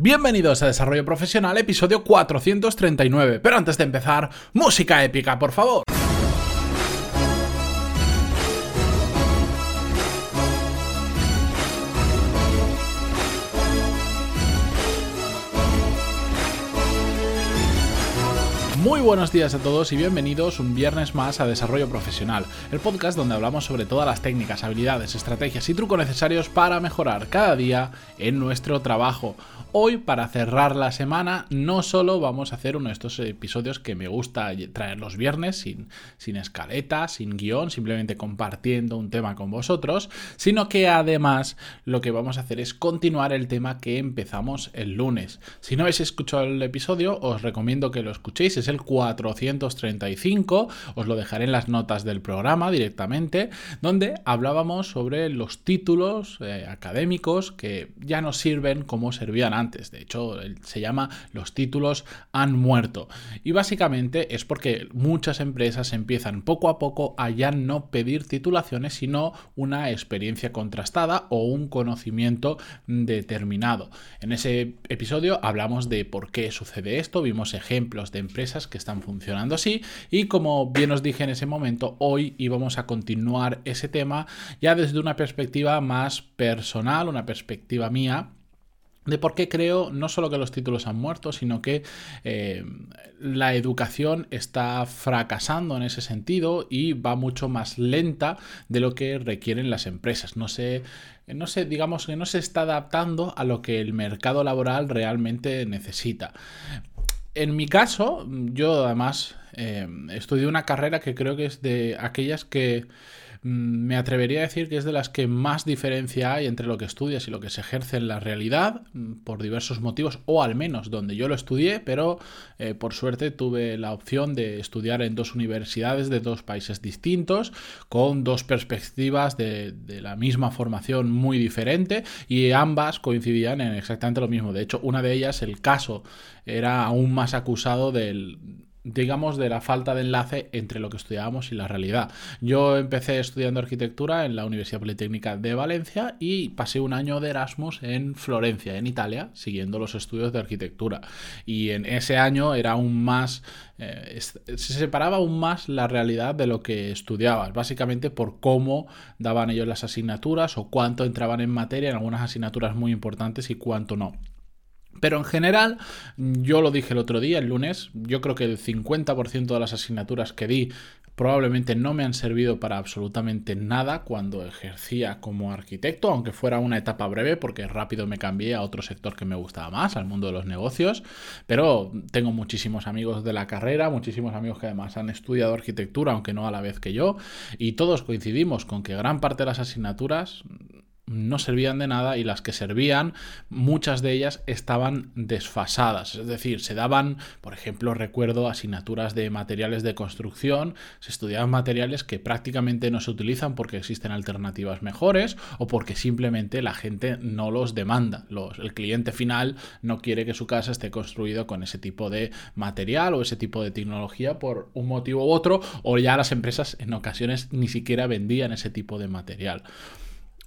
Bienvenidos a Desarrollo Profesional, episodio 439. Pero antes de empezar, música épica, por favor. Muy buenos días a todos y bienvenidos un viernes más a Desarrollo Profesional, el podcast donde hablamos sobre todas las técnicas, habilidades, estrategias y trucos necesarios para mejorar cada día en nuestro trabajo. Hoy, para cerrar la semana, no solo vamos a hacer uno de estos episodios que me gusta traer los viernes sin, sin escaleta, sin guion, simplemente compartiendo un tema con vosotros, sino que además lo que vamos a hacer es continuar el tema que empezamos el lunes. Si no habéis escuchado el episodio, os recomiendo que lo escuchéis, es el 435, os lo dejaré en las notas del programa directamente, donde hablábamos sobre los títulos eh, académicos que ya nos sirven como servían antes. De hecho, se llama Los títulos han muerto. Y básicamente es porque muchas empresas empiezan poco a poco a ya no pedir titulaciones, sino una experiencia contrastada o un conocimiento determinado. En ese episodio hablamos de por qué sucede esto, vimos ejemplos de empresas que están funcionando así y como bien os dije en ese momento, hoy íbamos a continuar ese tema ya desde una perspectiva más personal, una perspectiva mía de por qué creo no solo que los títulos han muerto, sino que eh, la educación está fracasando en ese sentido y va mucho más lenta de lo que requieren las empresas. No sé, no sé, digamos que no se está adaptando a lo que el mercado laboral realmente necesita. En mi caso, yo además eh, estudié una carrera que creo que es de aquellas que me atrevería a decir que es de las que más diferencia hay entre lo que estudias y lo que se ejerce en la realidad, mm, por diversos motivos, o al menos donde yo lo estudié, pero eh, por suerte tuve la opción de estudiar en dos universidades de dos países distintos, con dos perspectivas de la misma formación muy diferente, y ambas coincidían en exactamente lo mismo. De hecho, una de ellas, el caso, era aún más acusado del digamos, de la falta de enlace entre lo que estudiábamos y la realidad. Yo empecé estudiando arquitectura en la Universidad Politécnica de Valencia y pasé un año de Erasmus en Florencia, en Italia, siguiendo los estudios de arquitectura. Y en ese año era aún más, eh, se separaba aún más la realidad de lo que estudiabas, básicamente por cómo daban ellos las asignaturas o cuánto entraban en materia en algunas asignaturas muy importantes y cuánto no. Pero en general, yo lo dije el otro día, el lunes, yo creo que el 50% de las asignaturas que di probablemente no me han servido para absolutamente nada cuando ejercía como arquitecto, aunque fuera una etapa breve, porque rápido me cambié a otro sector que me gustaba más, al mundo de los negocios. Pero tengo muchísimos amigos de la carrera, muchísimos amigos que además han estudiado arquitectura, aunque no a la vez que yo, y todos coincidimos con que gran parte de las asignaturas no servían de nada y las que servían, muchas de ellas estaban desfasadas. Es decir, se daban, por ejemplo, recuerdo asignaturas de materiales de construcción, se estudiaban materiales que prácticamente no se utilizan porque existen alternativas mejores o porque simplemente la gente no los demanda. el cliente final no quiere que su casa esté construido con ese tipo de material o ese tipo de tecnología por un motivo u otro, o ya las empresas en ocasiones ni siquiera vendían ese tipo de material.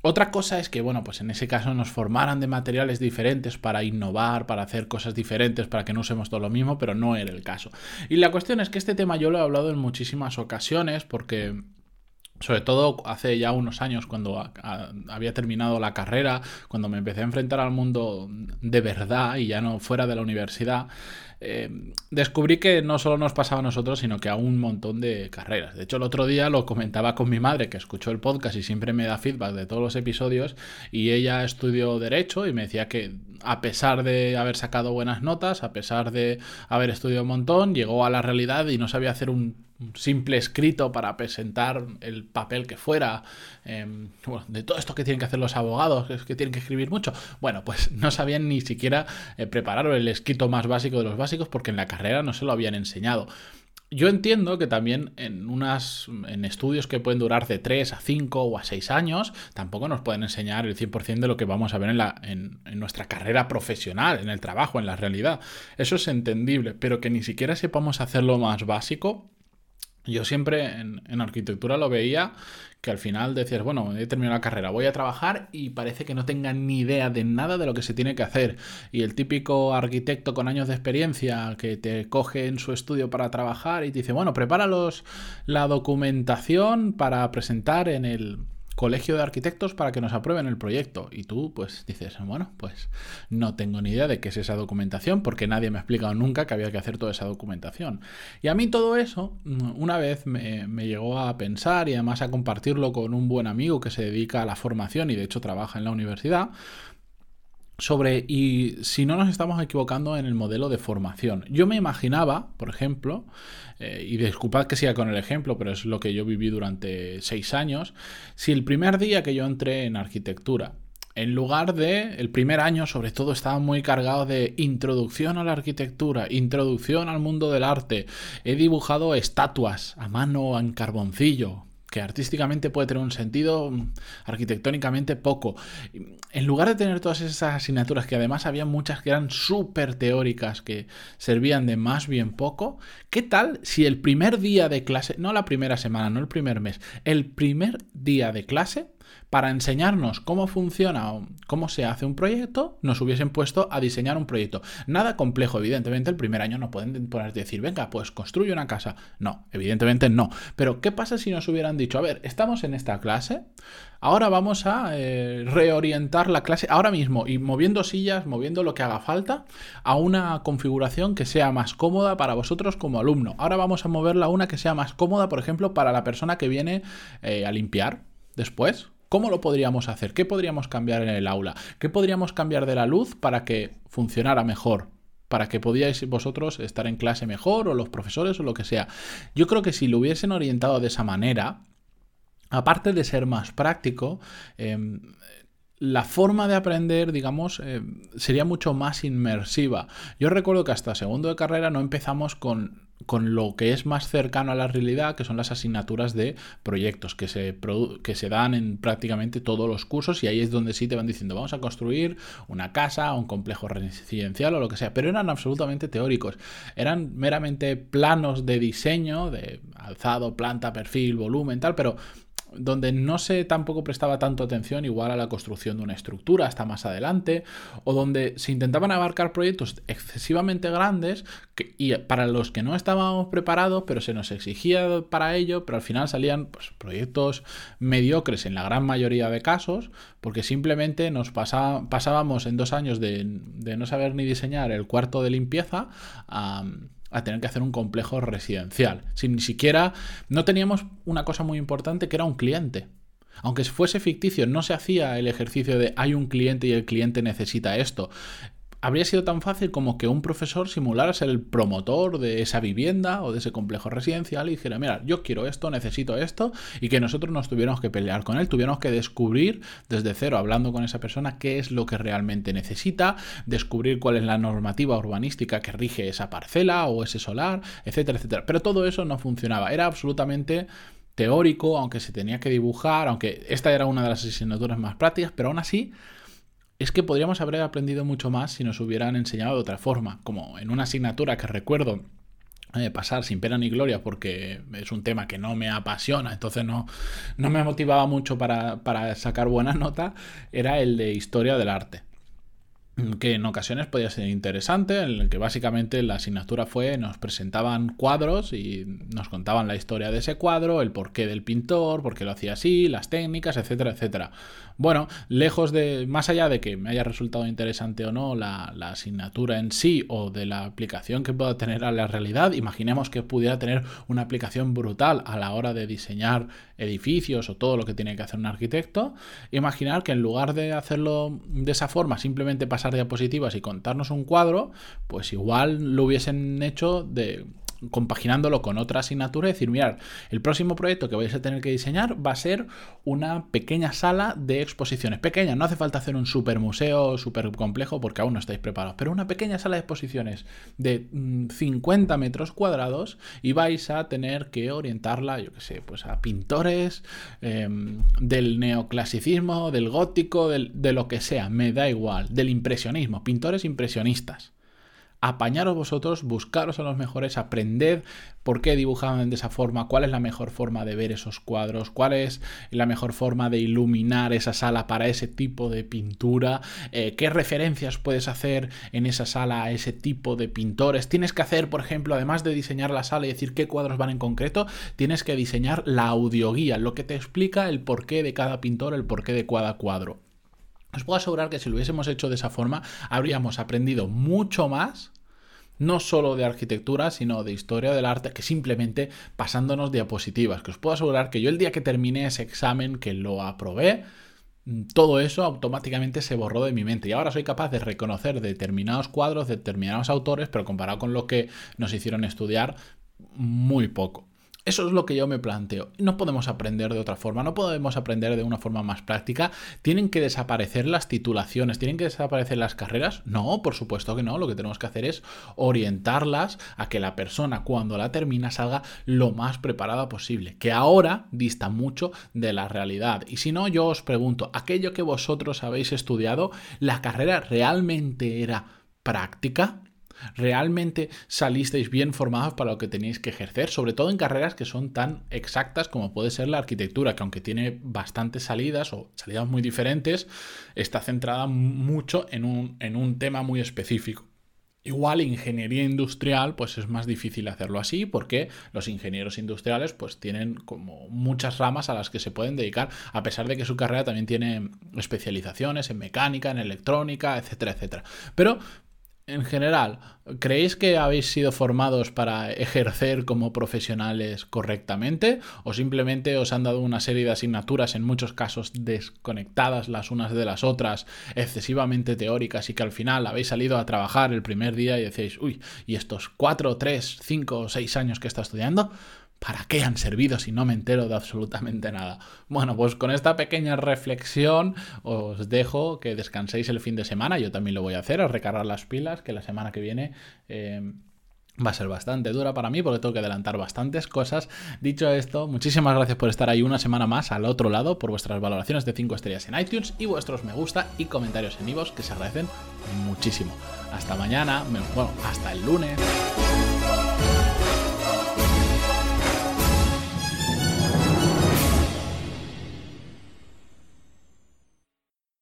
Otra cosa es que, bueno, pues en ese caso nos formaran de materiales diferentes para innovar, para hacer cosas diferentes, para que no usemos todo lo mismo, pero no era el caso. Y la cuestión es que este tema yo lo he hablado en muchísimas ocasiones porque sobre todo hace ya unos años cuando había terminado la carrera, cuando me empecé a enfrentar al mundo de verdad y ya no fuera de la universidad, eh, descubrí que no solo nos pasaba a nosotros, sino que a un montón de carreras. De hecho, el otro día lo comentaba con mi madre, que escuchó el podcast y siempre me da feedback de todos los episodios, y ella estudió derecho y me decía que a pesar de haber sacado buenas notas, a pesar de haber estudiado un montón, llegó a la realidad y no sabía hacer un simple escrito para presentar el papel que fuera, em, de todo esto que tienen que hacer los abogados, es que tienen que escribir mucho. Bueno, pues no sabían ni siquiera eh, preparar el escrito más básico de los básicos porque en la carrera no se lo habían enseñado. Yo entiendo que también en unas en estudios que pueden durar de 3 a 5 o a 6 años, tampoco nos pueden enseñar el 100% de lo que vamos a ver en, la, en, en, nuestra carrera profesional, en el trabajo, en la realidad. Eso es entendible, pero que ni siquiera sepamos hacer lo más básico, Yo siempre en, arquitectura lo veía que al final decías, bueno, he terminado la carrera, voy a trabajar y parece que no tengan ni idea de nada de lo que se tiene que hacer. Y el típico arquitecto con años de experiencia que te coge en su estudio para trabajar y te dice, bueno, prepáralos la documentación para presentar en el, colegio de arquitectos para que nos aprueben el proyecto. Y tú, pues dices, bueno, pues no tengo ni idea de qué es esa documentación porque nadie me ha explicado nunca que había que hacer toda esa documentación. Y a mí todo eso, mm, una vez me, me llegó a pensar y además a compartirlo con un buen amigo que se dedica a la formación y de hecho trabaja en la universidad, sobre y si no nos estamos equivocando en el modelo de formación. Yo me imaginaba, por ejemplo, eh, y disculpad que siga con el ejemplo, pero es lo que yo viví durante seis años, si el primer día que yo entré en arquitectura, en lugar de, el primer año sobre todo estaba muy cargado de introducción a la arquitectura, introducción al mundo del arte, he dibujado estatuas a mano en carboncillo, que artísticamente puede tener un sentido, arquitectónicamente poco. En lugar de tener todas esas asignaturas, que además había muchas que eran súper teóricas, que servían de más bien poco, ¿qué tal si el primer día de clase, no la primera semana, no el primer mes, el primer día de clase para enseñarnos cómo funciona o cómo se hace un proyecto, nos hubiesen puesto a diseñar un proyecto. Nada complejo, evidentemente, el primer año no pueden poner decir, venga, pues construye una casa. No, evidentemente no. Pero, ¿qué pasa si nos hubieran dicho, a ver, estamos en esta clase, ahora vamos a eh, reorientar la clase ahora mismo y moviendo sillas, moviendo lo que haga falta, a una configuración que sea más cómoda para vosotros como alumno. Ahora vamos a moverla a una que sea más cómoda, por ejemplo, para la persona que viene eh, a limpiar después ¿Cómo lo podríamos hacer? ¿Qué podríamos cambiar en el aula? ¿Qué podríamos cambiar de la luz para que funcionara mejor? Para que podíais vosotros estar en clase mejor o los profesores o lo que sea. Yo creo que si lo hubiesen orientado de esa manera, aparte de ser más práctico, em, la forma de aprender, digamos, eh, sería mucho más inmersiva. Yo recuerdo que hasta segundo de carrera no empezamos con, con, lo que es más cercano a la realidad, que son las asignaturas de proyectos que se, que se dan en prácticamente todos los cursos y ahí es donde sí te van diciendo vamos a construir una casa, un complejo residencial o lo que sea, pero eran absolutamente teóricos, eran meramente planos de diseño, de alzado, planta, perfil, volumen, tal, pero donde no se tampoco prestaba tanto atención igual a la construcción de una estructura hasta más adelante, o donde se intentaban abarcar proyectos excesivamente grandes y para los que no estábamos preparados, pero se nos exigía para ello, pero al final salían pues, proyectos mediocres en la gran mayoría de casos, porque simplemente nos pasábamos en dos años de, no saber ni diseñar el cuarto de limpieza a tener que hacer un complejo residencial. Sin ni siquiera, no teníamos una cosa muy importante que era un cliente. Aunque fuese ficticio, no se hacía el ejercicio de hay un cliente y el cliente necesita esto habría sido tan fácil como que un profesor simulara ser el promotor de esa vivienda o de ese complejo residencial y dijera, mira, yo quiero esto, necesito esto, y que nosotros nos tuviéramos que pelear con él, tuviéramos que descubrir desde cero, hablando con esa persona, qué es lo que realmente necesita, descubrir cuál es la normativa urbanística que rige esa parcela o ese solar, etcétera, etcétera. Pero todo eso no funcionaba, era absolutamente teórico, aunque se tenía que dibujar, aunque esta era una de las asignaturas más prácticas, pero aún así es que podríamos haber aprendido mucho más si nos hubieran enseñado de otra forma, como en una asignatura que recuerdo eh, pasar sin pena ni gloria porque es un tema que no me apasiona, entonces no, no me motivaba mucho para, para sacar buena nota, era el de historia del arte que en ocasiones podía ser interesante, en el que básicamente la asignatura fue, nos presentaban cuadros y nos contaban la historia de ese cuadro, el porqué del pintor, por qué lo hacía así, las técnicas, etcétera, etcétera. Bueno, lejos de, más allá de que me haya resultado interesante o no la, la asignatura en sí o de la aplicación que pueda tener a la realidad, imaginemos que pudiera tener una aplicación brutal a la hora de diseñar edificios o todo lo que tiene que hacer un arquitecto, imaginar que en lugar de hacerlo de esa forma, simplemente pasar diapositivas y contarnos un cuadro, pues igual lo hubiesen hecho de compaginándolo con otra asignatura decir, mirad, el próximo proyecto que vais a tener que diseñar va a ser una pequeña sala de exposiciones. Pequeña, no hace falta hacer un super museo súper complejo porque aún no estáis preparados, pero una pequeña sala de exposiciones de 50 mm, metros cuadrados y vais a tener que orientarla, yo qué sé, pues a pintores em, del neoclasicismo, del gótico, de lo que sea, me da igual, del impresionismo, pintores impresionistas apañaros vosotros, buscaros a los mejores, aprended por qué dibujaban de esa forma, cuál es la mejor forma de ver esos cuadros, cuál es la mejor forma de iluminar esa sala para ese tipo de pintura, eh, qué referencias puedes hacer en esa sala a ese tipo de pintores. Tienes que hacer, por ejemplo, además de diseñar la sala y decir qué cuadros van en concreto, tienes que diseñar la audioguía, lo que te explica el porqué de cada pintor, el porqué de cada cuadro. Os puedo asegurar que si lo hubiésemos hecho de esa forma, habríamos aprendido mucho más no solo de arquitectura, sino de historia del arte, que simplemente pasándonos diapositivas. Que os puedo asegurar que yo el día que terminé ese examen, que lo aprobé, todo eso automáticamente se borró de mi mente y ahora soy capaz de reconocer determinados cuadros, determinados autores, pero comparado con lo que nos hicieron estudiar, muy poco. Eso es lo que yo me planteo. No podemos aprender de otra forma, no podemos aprender de una forma más práctica. ¿Tienen que desaparecer las titulaciones? ¿Tienen que desaparecer las carreras? No, por supuesto que no. Lo que tenemos que hacer es orientarlas a que la persona cuando la termina salga lo más preparada posible, que ahora dista mucho de la realidad. Y si no, yo os pregunto, ¿aquello que vosotros habéis estudiado, la carrera realmente era práctica? ¿Realmente salisteis bien formados para lo que tenéis que ejercer? Sobre todo en carreras que son tan exactas como puede ser la arquitectura, que aunque tiene bastantes salidas o salidas muy diferentes, está centrada mucho en un, en un tema muy específico. Igual ingeniería industrial, pues es más difícil hacerlo así porque los ingenieros industriales pues tienen como muchas ramas a las que se pueden dedicar, a pesar de que su carrera también tiene especializaciones en mecánica, en electrónica, etcétera, etcétera. Pero en general, ¿creéis que habéis sido formados para ejercer como profesionales correctamente? ¿O simplemente os han dado una serie de asignaturas, en muchos casos desconectadas las unas de las otras, excesivamente teóricas, y que al final habéis salido a trabajar el primer día y decís, uy, ¿y estos cuatro, tres, cinco o seis años que está estudiando? ¿Para qué han servido si no me entero de absolutamente nada? Bueno, pues con esta pequeña reflexión os dejo que descanséis el fin de semana. Yo también lo voy a hacer, a recargar las pilas, que la semana que viene... Eh, va a ser bastante dura para mí porque tengo que adelantar bastantes cosas. Dicho esto, muchísimas gracias por estar ahí una semana más al otro lado, por vuestras valoraciones de 5 estrellas en iTunes y vuestros me gusta y comentarios en iVoox que se agradecen muchísimo. Hasta mañana, bueno, hasta el lunes.